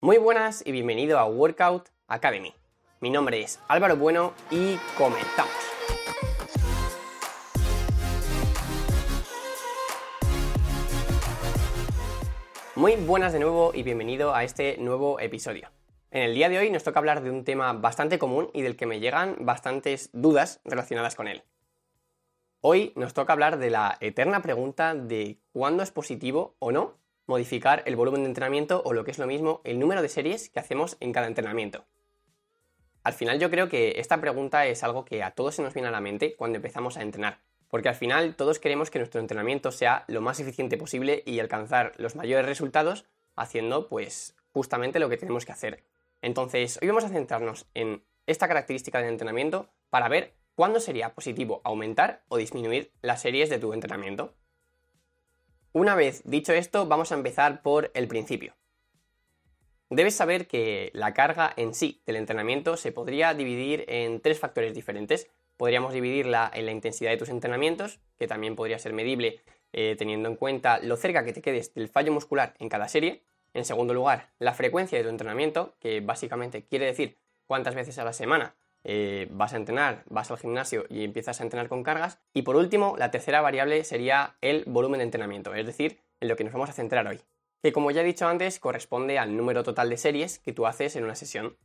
Muy buenas y bienvenido a Workout Academy. Mi nombre es Álvaro Bueno y comenzamos. Muy buenas de nuevo y bienvenido a este nuevo episodio. En el día de hoy nos toca hablar de un tema bastante común y del que me llegan bastantes dudas relacionadas con él. Hoy nos toca hablar de la eterna pregunta de cuándo es positivo o no modificar el volumen de entrenamiento o lo que es lo mismo, el número de series que hacemos en cada entrenamiento. Al final yo creo que esta pregunta es algo que a todos se nos viene a la mente cuando empezamos a entrenar, porque al final todos queremos que nuestro entrenamiento sea lo más eficiente posible y alcanzar los mayores resultados haciendo pues justamente lo que tenemos que hacer. Entonces, hoy vamos a centrarnos en esta característica del entrenamiento para ver cuándo sería positivo aumentar o disminuir las series de tu entrenamiento. Una vez dicho esto, vamos a empezar por el principio. Debes saber que la carga en sí del entrenamiento se podría dividir en tres factores diferentes. Podríamos dividirla en la intensidad de tus entrenamientos, que también podría ser medible eh, teniendo en cuenta lo cerca que te quedes del fallo muscular en cada serie. En segundo lugar, la frecuencia de tu entrenamiento, que básicamente quiere decir cuántas veces a la semana eh, vas a entrenar, vas al gimnasio y empiezas a entrenar con cargas. Y por último, la tercera variable sería el volumen de entrenamiento, es decir, en lo que nos vamos a centrar hoy, que como ya he dicho antes corresponde al número total de series que tú haces en una sesión.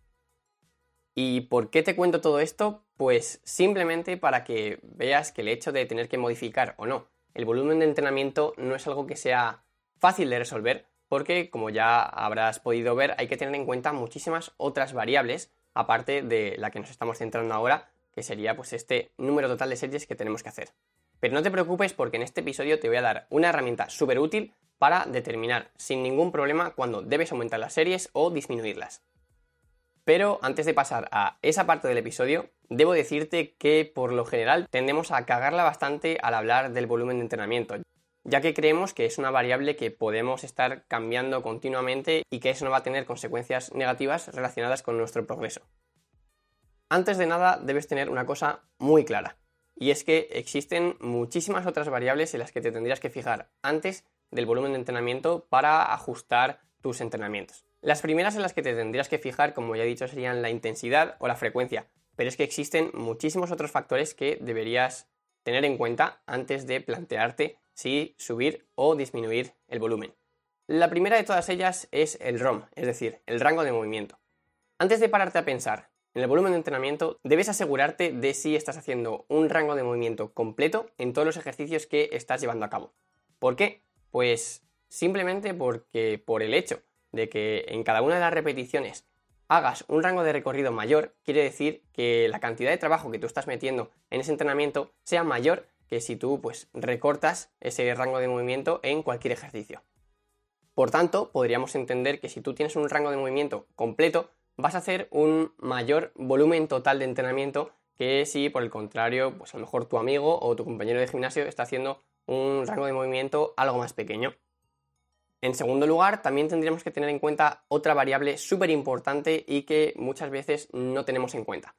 ¿Y por qué te cuento todo esto? Pues simplemente para que veas que el hecho de tener que modificar o no el volumen de entrenamiento no es algo que sea fácil de resolver, porque como ya habrás podido ver hay que tener en cuenta muchísimas otras variables aparte de la que nos estamos centrando ahora, que sería pues este número total de series que tenemos que hacer. Pero no te preocupes porque en este episodio te voy a dar una herramienta súper útil para determinar sin ningún problema cuándo debes aumentar las series o disminuirlas. Pero antes de pasar a esa parte del episodio, debo decirte que por lo general tendemos a cagarla bastante al hablar del volumen de entrenamiento, ya que creemos que es una variable que podemos estar cambiando continuamente y que eso no va a tener consecuencias negativas relacionadas con nuestro progreso. Antes de nada debes tener una cosa muy clara, y es que existen muchísimas otras variables en las que te tendrías que fijar antes del volumen de entrenamiento para ajustar tus entrenamientos. Las primeras en las que te tendrías que fijar, como ya he dicho, serían la intensidad o la frecuencia, pero es que existen muchísimos otros factores que deberías tener en cuenta antes de plantearte si subir o disminuir el volumen. La primera de todas ellas es el ROM, es decir, el rango de movimiento. Antes de pararte a pensar en el volumen de entrenamiento, debes asegurarte de si estás haciendo un rango de movimiento completo en todos los ejercicios que estás llevando a cabo. ¿Por qué? Pues simplemente porque por el hecho de que en cada una de las repeticiones hagas un rango de recorrido mayor, quiere decir que la cantidad de trabajo que tú estás metiendo en ese entrenamiento sea mayor que si tú pues recortas ese rango de movimiento en cualquier ejercicio. Por tanto, podríamos entender que si tú tienes un rango de movimiento completo, vas a hacer un mayor volumen total de entrenamiento que si por el contrario, pues a lo mejor tu amigo o tu compañero de gimnasio está haciendo un rango de movimiento algo más pequeño. En segundo lugar, también tendríamos que tener en cuenta otra variable súper importante y que muchas veces no tenemos en cuenta.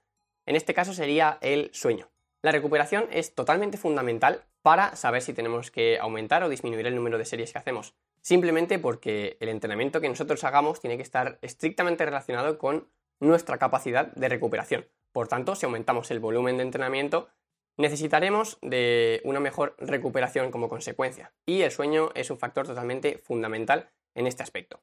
En este caso sería el sueño. La recuperación es totalmente fundamental para saber si tenemos que aumentar o disminuir el número de series que hacemos. Simplemente porque el entrenamiento que nosotros hagamos tiene que estar estrictamente relacionado con nuestra capacidad de recuperación. Por tanto, si aumentamos el volumen de entrenamiento, necesitaremos de una mejor recuperación como consecuencia. Y el sueño es un factor totalmente fundamental en este aspecto.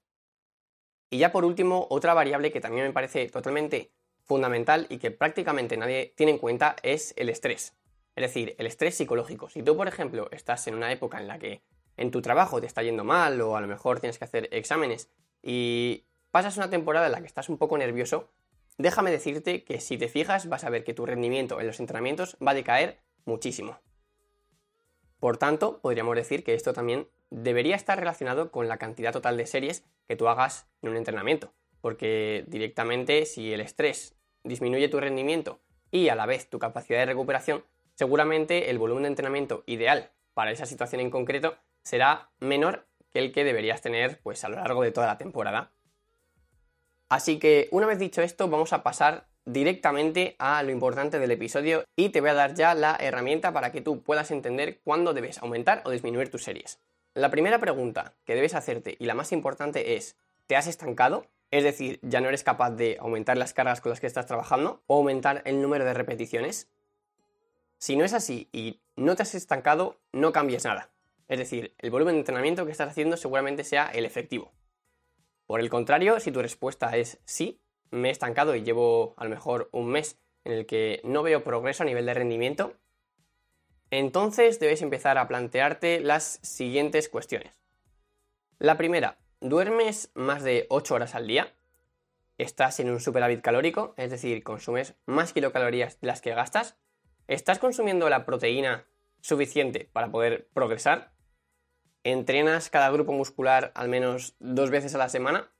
Y ya por último, otra variable que también me parece totalmente fundamental y que prácticamente nadie tiene en cuenta es el estrés. Es decir, el estrés psicológico. Si tú, por ejemplo, estás en una época en la que en tu trabajo te está yendo mal o a lo mejor tienes que hacer exámenes y pasas una temporada en la que estás un poco nervioso, déjame decirte que si te fijas vas a ver que tu rendimiento en los entrenamientos va a decaer muchísimo. Por tanto, podríamos decir que esto también debería estar relacionado con la cantidad total de series que tú hagas en un entrenamiento, porque directamente si el estrés disminuye tu rendimiento y a la vez tu capacidad de recuperación, seguramente el volumen de entrenamiento ideal para esa situación en concreto será menor que el que deberías tener pues a lo largo de toda la temporada. Así que una vez dicho esto, vamos a pasar directamente a lo importante del episodio y te voy a dar ya la herramienta para que tú puedas entender cuándo debes aumentar o disminuir tus series. La primera pregunta que debes hacerte y la más importante es, ¿te has estancado? Es decir, ya no eres capaz de aumentar las cargas con las que estás trabajando o aumentar el número de repeticiones. Si no es así y no te has estancado, no cambies nada. Es decir, el volumen de entrenamiento que estás haciendo seguramente sea el efectivo. Por el contrario, si tu respuesta es sí, me he estancado y llevo a lo mejor un mes en el que no veo progreso a nivel de rendimiento, entonces debes empezar a plantearte las siguientes cuestiones. La primera, ¿duermes más de 8 horas al día? ¿Estás en un superávit calórico? Es decir, consumes más kilocalorías de las que gastas. ¿Estás consumiendo la proteína suficiente para poder progresar? ¿Entrenas cada grupo muscular al menos dos veces a la semana?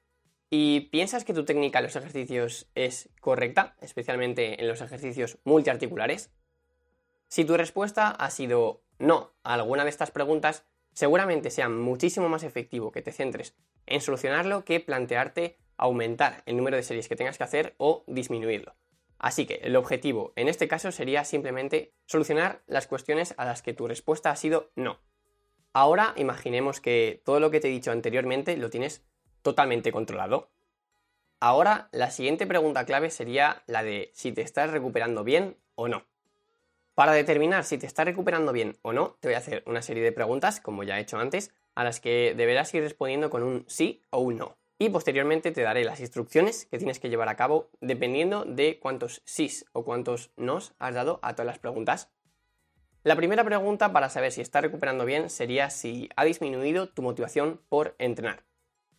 ¿Y piensas que tu técnica en los ejercicios es correcta, especialmente en los ejercicios multiarticulares? Si tu respuesta ha sido no a alguna de estas preguntas, seguramente sea muchísimo más efectivo que te centres en solucionarlo que plantearte aumentar el número de series que tengas que hacer o disminuirlo. Así que el objetivo en este caso sería simplemente solucionar las cuestiones a las que tu respuesta ha sido no. Ahora imaginemos que todo lo que te he dicho anteriormente lo tienes totalmente controlado. Ahora la siguiente pregunta clave sería la de si te estás recuperando bien o no. Para determinar si te estás recuperando bien o no, te voy a hacer una serie de preguntas, como ya he hecho antes, a las que deberás ir respondiendo con un sí o un no y posteriormente te daré las instrucciones que tienes que llevar a cabo dependiendo de cuántos sís o cuántos nos has dado a todas las preguntas. La primera pregunta para saber si estás recuperando bien sería si ha disminuido tu motivación por entrenar.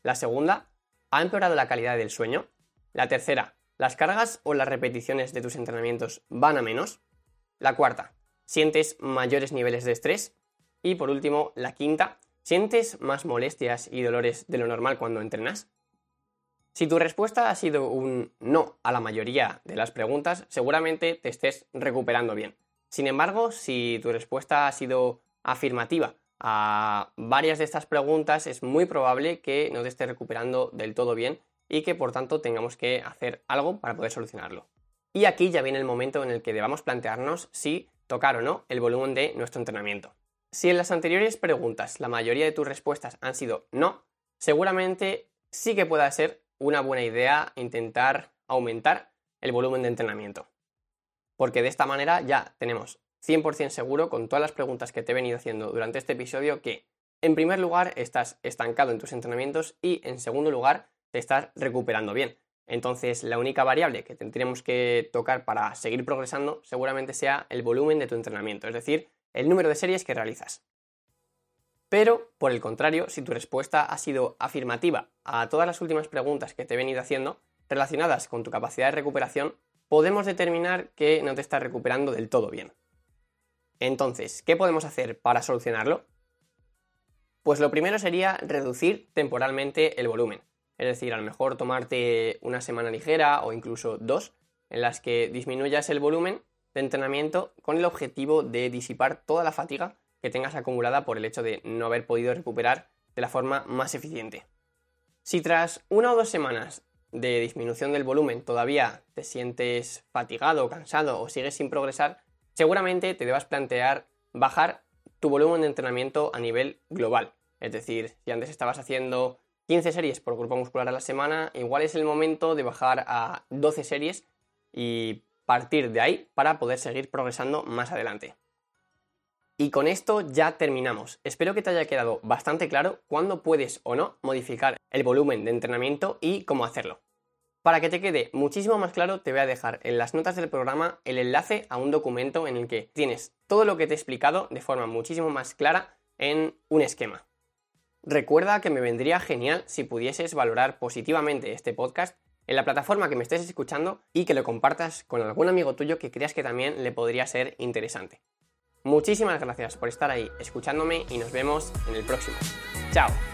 La segunda, ¿ha empeorado la calidad del sueño? La tercera, ¿las cargas o las repeticiones de tus entrenamientos van a menos? La cuarta, ¿sientes mayores niveles de estrés? Y por último, la quinta, ¿Sientes más molestias y dolores de lo normal cuando entrenas? Si tu respuesta ha sido un no a la mayoría de las preguntas, seguramente te estés recuperando bien. Sin embargo, si tu respuesta ha sido afirmativa a varias de estas preguntas, es muy probable que no te estés recuperando del todo bien y que por tanto tengamos que hacer algo para poder solucionarlo. Y aquí ya viene el momento en el que debamos plantearnos si tocar o no el volumen de nuestro entrenamiento. Si en las anteriores preguntas la mayoría de tus respuestas han sido no, seguramente sí que pueda ser una buena idea intentar aumentar el volumen de entrenamiento. Porque de esta manera ya tenemos 100% seguro con todas las preguntas que te he venido haciendo durante este episodio que, en primer lugar, estás estancado en tus entrenamientos y, en segundo lugar, te estás recuperando bien. Entonces, la única variable que tendríamos que tocar para seguir progresando seguramente sea el volumen de tu entrenamiento, es decir, el número de series que realizas. Pero, por el contrario, si tu respuesta ha sido afirmativa a todas las últimas preguntas que te he venido haciendo relacionadas con tu capacidad de recuperación, podemos determinar que no te estás recuperando del todo bien. Entonces, ¿qué podemos hacer para solucionarlo? Pues lo primero sería reducir temporalmente el volumen. Es decir, a lo mejor tomarte una semana ligera o incluso dos en las que disminuyas el volumen de entrenamiento con el objetivo de disipar toda la fatiga que tengas acumulada por el hecho de no haber podido recuperar de la forma más eficiente. Si tras una o dos semanas de disminución del volumen todavía te sientes fatigado, cansado o sigues sin progresar, seguramente te debas plantear bajar tu volumen de entrenamiento a nivel global. Es decir, si antes estabas haciendo 15 series por grupo muscular a la semana, igual es el momento de bajar a 12 series y partir de ahí para poder seguir progresando más adelante. Y con esto ya terminamos. Espero que te haya quedado bastante claro cuándo puedes o no modificar el volumen de entrenamiento y cómo hacerlo. Para que te quede muchísimo más claro, te voy a dejar en las notas del programa el enlace a un documento en el que tienes todo lo que te he explicado de forma muchísimo más clara en un esquema. Recuerda que me vendría genial si pudieses valorar positivamente este podcast en la plataforma que me estés escuchando y que lo compartas con algún amigo tuyo que creas que también le podría ser interesante. Muchísimas gracias por estar ahí escuchándome y nos vemos en el próximo. ¡Chao!